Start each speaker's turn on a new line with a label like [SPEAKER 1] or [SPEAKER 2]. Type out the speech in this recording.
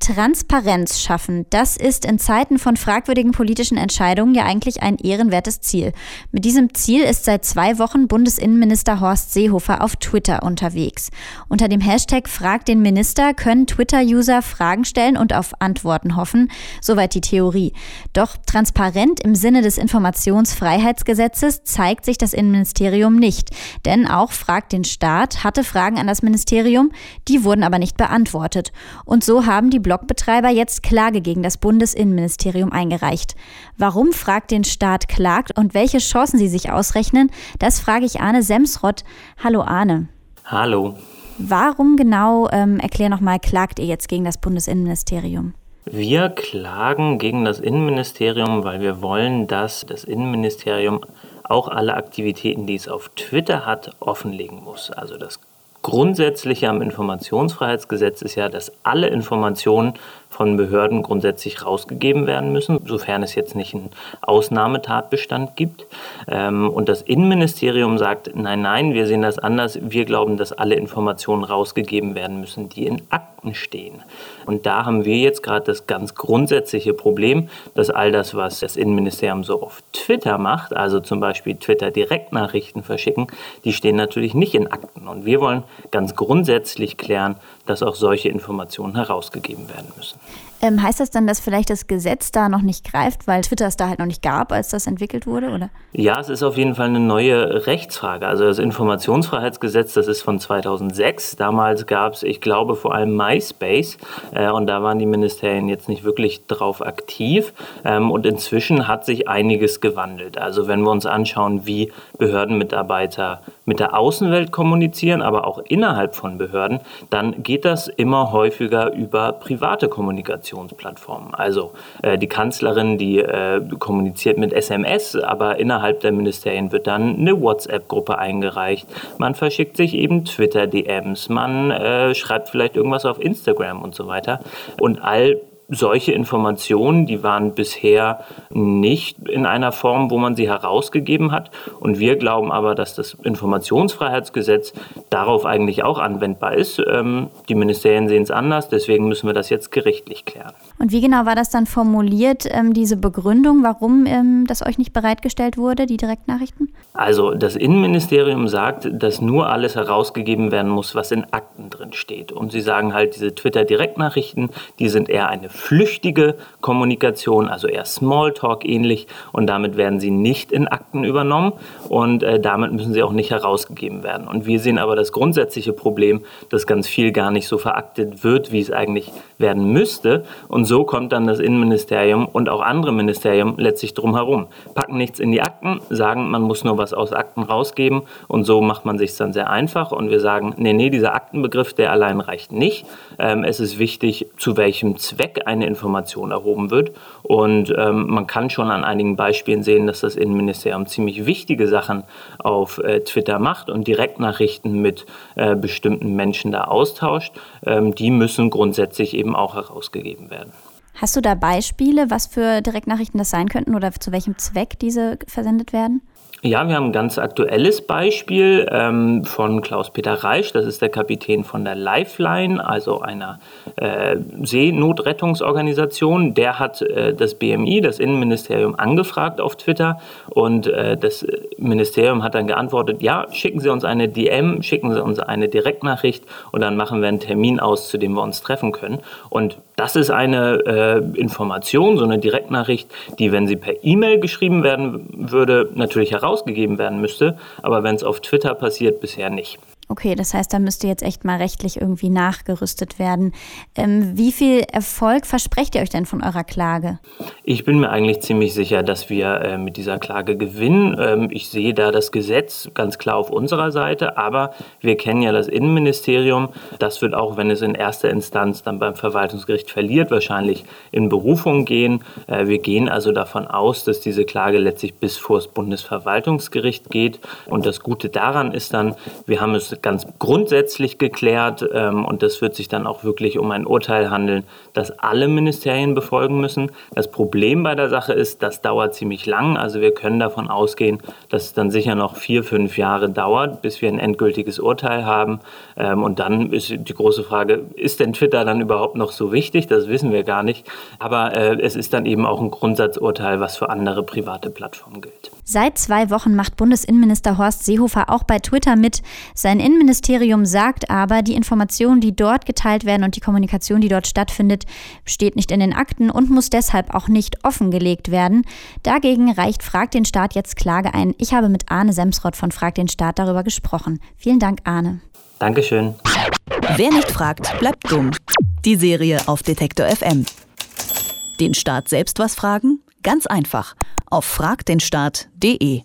[SPEAKER 1] Transparenz schaffen, das ist in Zeiten von fragwürdigen politischen Entscheidungen ja eigentlich ein ehrenwertes Ziel. Mit diesem Ziel ist seit zwei Wochen Bundesinnenminister Horst Seehofer auf Twitter unterwegs. Unter dem Hashtag Frag den Minister können Twitter-User Fragen stellen und auf Antworten hoffen. Soweit die Theorie. Doch transparent im Sinne des Informationsfreiheitsgesetzes zeigt sich das Innenministerium nicht. Denn auch Frag den Staat hatte Fragen an das Ministerium, die wurden aber nicht beantwortet. Und so haben die Blogbetreiber jetzt Klage gegen das Bundesinnenministerium eingereicht. Warum fragt den Staat klagt und welche Chancen sie sich ausrechnen, das frage ich Arne Semsrott. Hallo Arne.
[SPEAKER 2] Hallo.
[SPEAKER 1] Warum genau, ähm, erklär nochmal, klagt ihr jetzt gegen das Bundesinnenministerium?
[SPEAKER 2] Wir klagen gegen das Innenministerium, weil wir wollen, dass das Innenministerium auch alle Aktivitäten, die es auf Twitter hat, offenlegen muss. Also das Grundsätzliche am Informationsfreiheitsgesetz ist ja, dass alle Informationen von Behörden grundsätzlich rausgegeben werden müssen, sofern es jetzt nicht einen Ausnahmetatbestand gibt. Ähm, und das Innenministerium sagt, nein, nein, wir sehen das anders. Wir glauben, dass alle Informationen rausgegeben werden müssen, die in Akten stehen. Und da haben wir jetzt gerade das ganz grundsätzliche Problem, dass all das, was das Innenministerium so auf Twitter macht, also zum Beispiel Twitter-Direktnachrichten verschicken, die stehen natürlich nicht in Akten. Und wir wollen ganz grundsätzlich klären, dass auch solche Informationen herausgegeben werden müssen.
[SPEAKER 1] Ähm, heißt das dann, dass vielleicht das Gesetz da noch nicht greift, weil Twitter es da halt noch nicht gab, als das entwickelt wurde? Oder?
[SPEAKER 2] Ja, es ist auf jeden Fall eine neue Rechtsfrage. Also das Informationsfreiheitsgesetz, das ist von 2006. Damals gab es, ich glaube, vor allem MySpace äh, und da waren die Ministerien jetzt nicht wirklich drauf aktiv. Ähm, und inzwischen hat sich einiges gewandelt. Also wenn wir uns anschauen, wie Behördenmitarbeiter mit der Außenwelt kommunizieren, aber auch innerhalb von Behörden, dann geht das immer häufiger über private Kommunikation. Kommunikationsplattformen. Also äh, die Kanzlerin, die äh, kommuniziert mit SMS, aber innerhalb der Ministerien wird dann eine WhatsApp-Gruppe eingereicht. Man verschickt sich eben Twitter-DMs, man äh, schreibt vielleicht irgendwas auf Instagram und so weiter. Und all solche Informationen, die waren bisher nicht in einer Form, wo man sie herausgegeben hat. Und wir glauben aber, dass das Informationsfreiheitsgesetz darauf eigentlich auch anwendbar ist. Ähm, die Ministerien sehen es anders, deswegen müssen wir das jetzt gerichtlich klären.
[SPEAKER 1] Und wie genau war das dann formuliert, ähm, diese Begründung, warum ähm, das euch nicht bereitgestellt wurde, die Direktnachrichten?
[SPEAKER 2] Also das Innenministerium sagt, dass nur alles herausgegeben werden muss, was in Akten drin steht. Und sie sagen halt, diese Twitter-Direktnachrichten, die sind eher eine flüchtige Kommunikation, also eher Smalltalk ähnlich und damit werden sie nicht in Akten übernommen und äh, damit müssen sie auch nicht herausgegeben werden. Und wir sehen aber das grundsätzliche Problem, dass ganz viel gar nicht so veraktet wird, wie es eigentlich werden müsste. Und so kommt dann das Innenministerium und auch andere Ministerien letztlich drum herum. Packen nichts in die Akten, sagen, man muss nur was aus Akten rausgeben und so macht man sich dann sehr einfach und wir sagen, nee, nee, dieser Aktenbegriff, der allein reicht nicht. Ähm, es ist wichtig, zu welchem Zweck eine Information erhoben wird. Und ähm, man kann schon an einigen Beispielen sehen, dass das Innenministerium ziemlich wichtige Sachen auf äh, Twitter macht und Direktnachrichten mit äh, bestimmten Menschen da austauscht. Ähm, die müssen grundsätzlich eben auch herausgegeben werden.
[SPEAKER 1] Hast du da Beispiele, was für Direktnachrichten das sein könnten oder zu welchem Zweck diese versendet werden?
[SPEAKER 2] Ja, wir haben ein ganz aktuelles Beispiel ähm, von Klaus-Peter Reisch. Das ist der Kapitän von der Lifeline, also einer äh, Seenotrettungsorganisation. Der hat äh, das BMI, das Innenministerium, angefragt auf Twitter und äh, das Ministerium hat dann geantwortet, ja, schicken Sie uns eine DM, schicken Sie uns eine Direktnachricht und dann machen wir einen Termin aus, zu dem wir uns treffen können. Und das ist eine äh, Information, so eine Direktnachricht, die, wenn sie per E-Mail geschrieben werden würde, natürlich herausgegeben werden müsste. Aber wenn es auf Twitter passiert, bisher nicht.
[SPEAKER 1] Okay, das heißt, da müsste jetzt echt mal rechtlich irgendwie nachgerüstet werden. Ähm, wie viel Erfolg versprecht ihr euch denn von eurer Klage?
[SPEAKER 2] Ich bin mir eigentlich ziemlich sicher, dass wir äh, mit dieser Klage gewinnen. Ähm, ich sehe da das Gesetz ganz klar auf unserer Seite, aber wir kennen ja das Innenministerium. Das wird auch, wenn es in erster Instanz dann beim Verwaltungsgericht verliert, wahrscheinlich in Berufung gehen. Äh, wir gehen also davon aus, dass diese Klage letztlich bis vor das Bundesverwaltungsgericht geht. Und das Gute daran ist dann, wir haben es ganz grundsätzlich geklärt ähm, und das wird sich dann auch wirklich um ein Urteil handeln, das alle Ministerien befolgen müssen. Das Problem bei der Sache ist, das dauert ziemlich lang. Also wir können davon ausgehen, dass es dann sicher noch vier, fünf Jahre dauert, bis wir ein endgültiges Urteil haben. Ähm, und dann ist die große Frage, ist denn Twitter dann überhaupt noch so wichtig? Das wissen wir gar nicht. Aber äh, es ist dann eben auch ein Grundsatzurteil, was für andere private Plattformen gilt.
[SPEAKER 1] Seit zwei Wochen macht Bundesinnenminister Horst Seehofer auch bei Twitter mit. Sein Innenministerium sagt aber, die Informationen, die dort geteilt werden und die Kommunikation, die dort stattfindet, steht nicht in den Akten und muss deshalb auch nicht offengelegt werden. Dagegen reicht Frag den Staat jetzt Klage ein. Ich habe mit Arne Semsrott von Frag den Staat darüber gesprochen. Vielen Dank, Arne.
[SPEAKER 2] Dankeschön.
[SPEAKER 3] Wer nicht fragt, bleibt dumm. Die Serie auf Detektor FM. Den Staat selbst was fragen? Ganz einfach. Auf fragdenstaat.de.